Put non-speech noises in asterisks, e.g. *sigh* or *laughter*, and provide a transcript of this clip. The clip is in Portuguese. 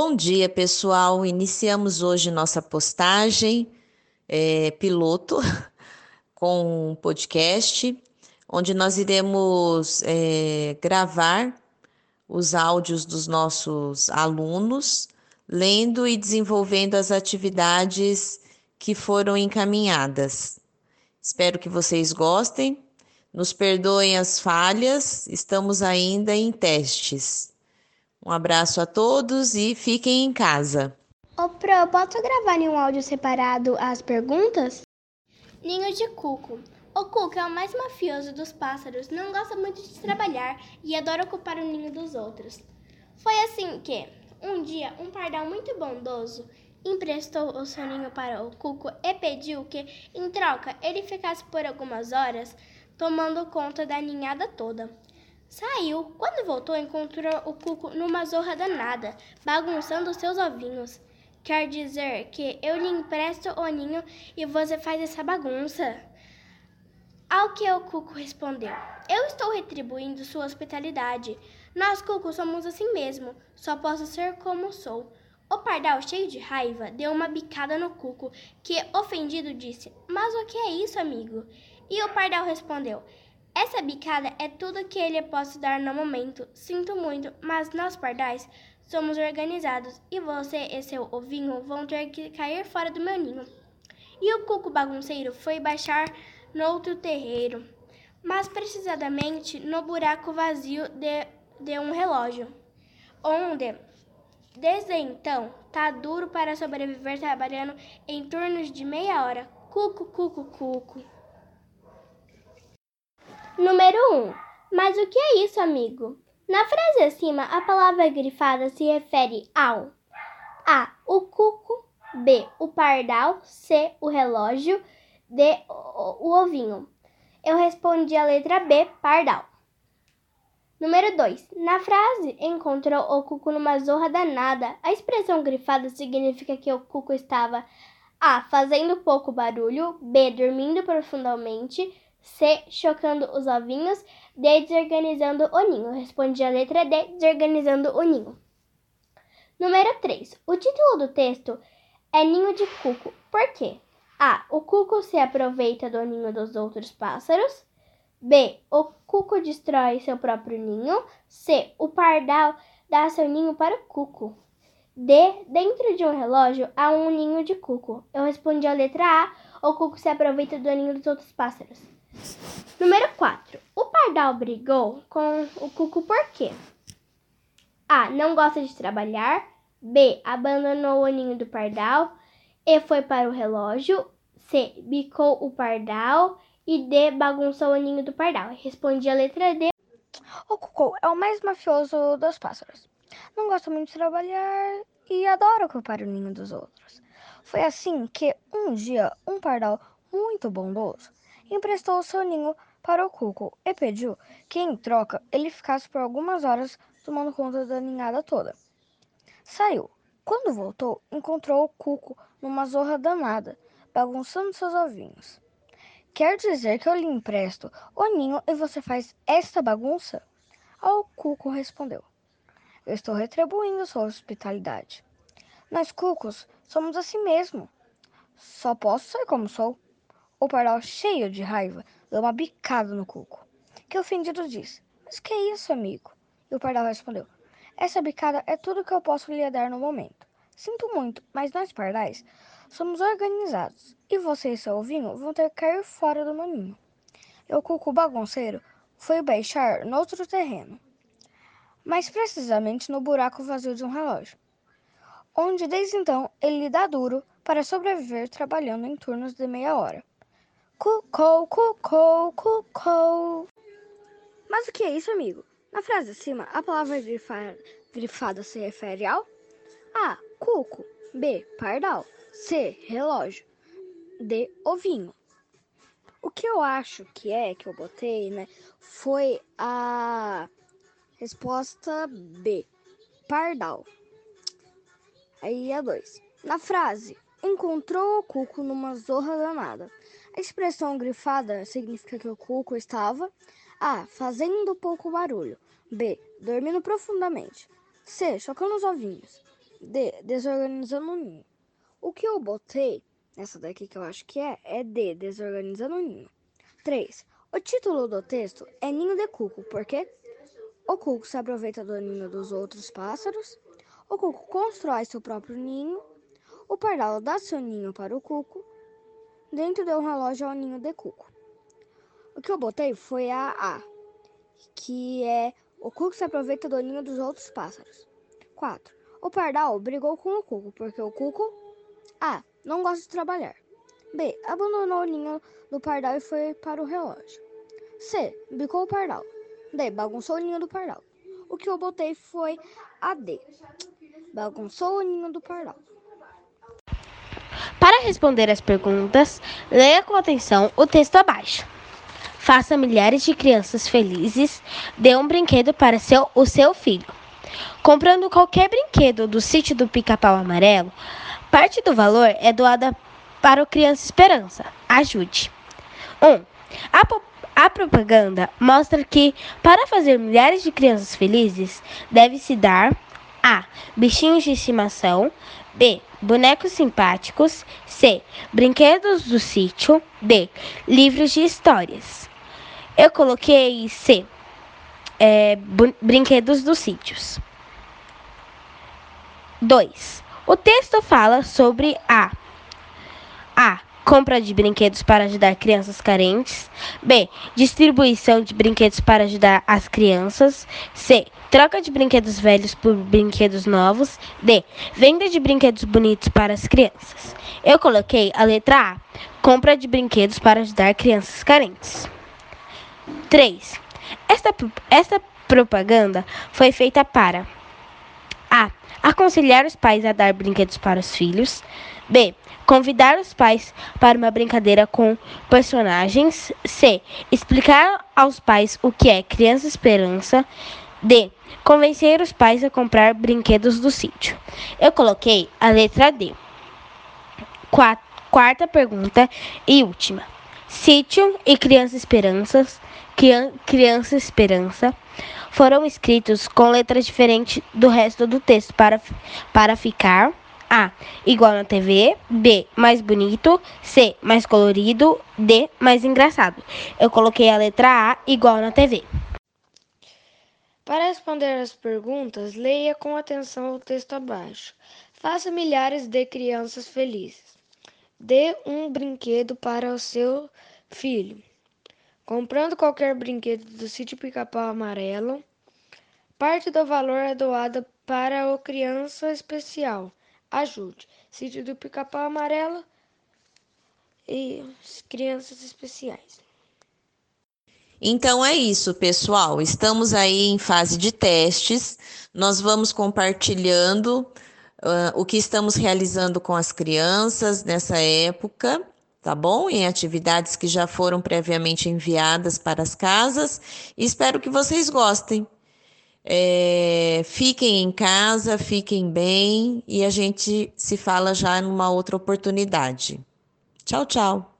Bom dia, pessoal. Iniciamos hoje nossa postagem é, piloto *laughs* com um podcast, onde nós iremos é, gravar os áudios dos nossos alunos, lendo e desenvolvendo as atividades que foram encaminhadas. Espero que vocês gostem. Nos perdoem as falhas, estamos ainda em testes. Um abraço a todos e fiquem em casa. Ô, Pro, posso gravar em um áudio separado as perguntas? Ninho de cuco. O cuco é o mais mafioso dos pássaros, não gosta muito de trabalhar e adora ocupar o ninho dos outros. Foi assim que, um dia, um pardal muito bondoso emprestou o seu ninho para o cuco e pediu que, em troca, ele ficasse por algumas horas tomando conta da ninhada toda. Saiu. Quando voltou, encontrou o cuco numa zorra danada, bagunçando seus ovinhos. Quer dizer que eu lhe empresto o ninho e você faz essa bagunça. Ao que o cuco respondeu: Eu estou retribuindo sua hospitalidade. Nós, cucos, somos assim mesmo. Só posso ser como sou. O pardal, cheio de raiva, deu uma bicada no cuco, que, ofendido, disse: Mas o que é isso, amigo? E o pardal respondeu: essa bicada é tudo que ele posso dar no momento. Sinto muito, mas nós pardais somos organizados e você e seu ovinho vão ter que cair fora do meu ninho. E o cuco bagunceiro foi baixar no outro terreiro, mais precisamente no buraco vazio de, de um relógio, onde desde então tá duro para sobreviver trabalhando em turnos de meia hora. Cuco, cuco, cuco. Número 1. Mas o que é isso, amigo? Na frase acima, a palavra grifada se refere ao A. O cuco B. O pardal C. O relógio D. O, o ovinho. Eu respondi a letra B. Pardal. Número 2. Na frase encontrou o cuco numa zorra danada. A expressão grifada significa que o cuco estava A. Fazendo pouco barulho, B. Dormindo profundamente, C. Chocando os ovinhos. D. Desorganizando o ninho. Respondi a letra D. Desorganizando o ninho. Número 3. O título do texto é Ninho de Cuco. Por quê? A. O cuco se aproveita do ninho dos outros pássaros. B. O cuco destrói seu próprio ninho. C. O pardal dá seu ninho para o cuco. D. Dentro de um relógio há um ninho de cuco. Eu respondi a letra A. O cuco se aproveita do ninho dos outros pássaros. Número 4. O pardal brigou com o cuco por quê? A. Não gosta de trabalhar. B. Abandonou o ninho do pardal e foi para o relógio. C. Bicou o pardal. E D. Bagunçou o ninho do pardal. Respondi a letra D. O cuco é o mais mafioso dos pássaros. Não gosta muito de trabalhar e adora ocupar o ninho dos outros. Foi assim que um dia um pardal muito bondoso emprestou seu ninho para o cuco e pediu que, em troca, ele ficasse por algumas horas tomando conta da ninhada toda. Saiu. Quando voltou, encontrou o cuco numa zorra danada, bagunçando seus ovinhos. Quer dizer que eu lhe empresto o ninho e você faz esta bagunça? Ao cuco respondeu: Eu estou retribuindo sua hospitalidade. Nós cucos somos assim mesmo. Só posso ser como sou. O pardal, cheio de raiva, deu uma bicada no cuco. Que ofendido disse: Mas que é isso, amigo? E o pardal respondeu: Essa bicada é tudo que eu posso lhe dar no momento. Sinto muito, mas nós pardais somos organizados e você e seu ovinho vão ter que cair fora do maninho. E o cuco bagunceiro foi baixar no outro terreno, mais precisamente no buraco vazio de um relógio, onde desde então ele dá duro para sobreviver trabalhando em turnos de meia hora. Cucou, cucou, cucou. Mas o que é isso, amigo? Na frase acima, a palavra grifada, grifada se refere ao A. Cuco B. Pardal C. Relógio D. Ovinho. O que eu acho que é que eu botei, né? Foi a resposta B. Pardal. Aí a 2. Na frase, encontrou o cuco numa zorra danada. A expressão grifada significa que o cuco estava A. Fazendo pouco barulho. B. Dormindo profundamente. C. Chocando os ovinhos. D. Desorganizando o ninho. O que eu botei nessa daqui que eu acho que é, é D. Desorganizando o ninho. 3. O título do texto é Ninho de Cuco, porque o cuco se aproveita do ninho dos outros pássaros, o cuco constrói seu próprio ninho, o pardal dá seu ninho para o cuco, dentro de um relógio ao ninho de cuco. O que eu botei foi a A, que é o cuco se aproveita do ninho dos outros pássaros. 4. O pardal brigou com o cuco, porque o cuco A. Não gosta de trabalhar. B. Abandonou o ninho do pardal e foi para o relógio. C. Bicou o pardal. D. Bagunçou o ninho do pardal. O que eu botei foi a D. Bagunçou o ninho do pardal. Para responder as perguntas, leia com atenção o texto abaixo. Faça milhares de crianças felizes. Dê um brinquedo para seu, o seu filho. Comprando qualquer brinquedo do sítio do Pica-Pau Amarelo, parte do valor é doada para o Criança Esperança. Ajude. 1. Um, a, a propaganda mostra que, para fazer milhares de crianças felizes, deve-se dar A. Bichinhos de estimação. B. Bonecos simpáticos. C. Brinquedos do sítio. D. Livros de histórias. Eu coloquei C. É, brinquedos dos sítios. 2. O texto fala sobre a A compra de brinquedos para ajudar crianças carentes. B. Distribuição de brinquedos para ajudar as crianças. C. Troca de brinquedos velhos por brinquedos novos. D. Venda de brinquedos bonitos para as crianças. Eu coloquei a letra A. Compra de brinquedos para ajudar crianças carentes. 3. Esta, esta propaganda foi feita para. Aconselhar os pais a dar brinquedos para os filhos. B. Convidar os pais para uma brincadeira com personagens. C. Explicar aos pais o que é Criança Esperança. D. Convencer os pais a comprar brinquedos do sítio. Eu coloquei a letra D. Quarta pergunta e última. Sítio e Criança Esperanças, Criança Esperança foram escritos com letras diferentes do resto do texto para, para ficar a. Igual na TV. B. Mais bonito. C. Mais colorido. D. Mais engraçado. Eu coloquei a letra A igual na TV. Para responder as perguntas, leia com atenção o texto abaixo. Faça milhares de crianças felizes. Dê um brinquedo para o seu filho. Comprando qualquer brinquedo do sítio Pica-Pau Amarelo, parte do valor é doada para o criança especial ajude. Sítio do Pica-Pau Amarelo e crianças especiais. Então é isso, pessoal. Estamos aí em fase de testes. Nós vamos compartilhando uh, o que estamos realizando com as crianças nessa época, tá bom? Em atividades que já foram previamente enviadas para as casas. Espero que vocês gostem. É, fiquem em casa, fiquem bem e a gente se fala já numa outra oportunidade. Tchau, tchau.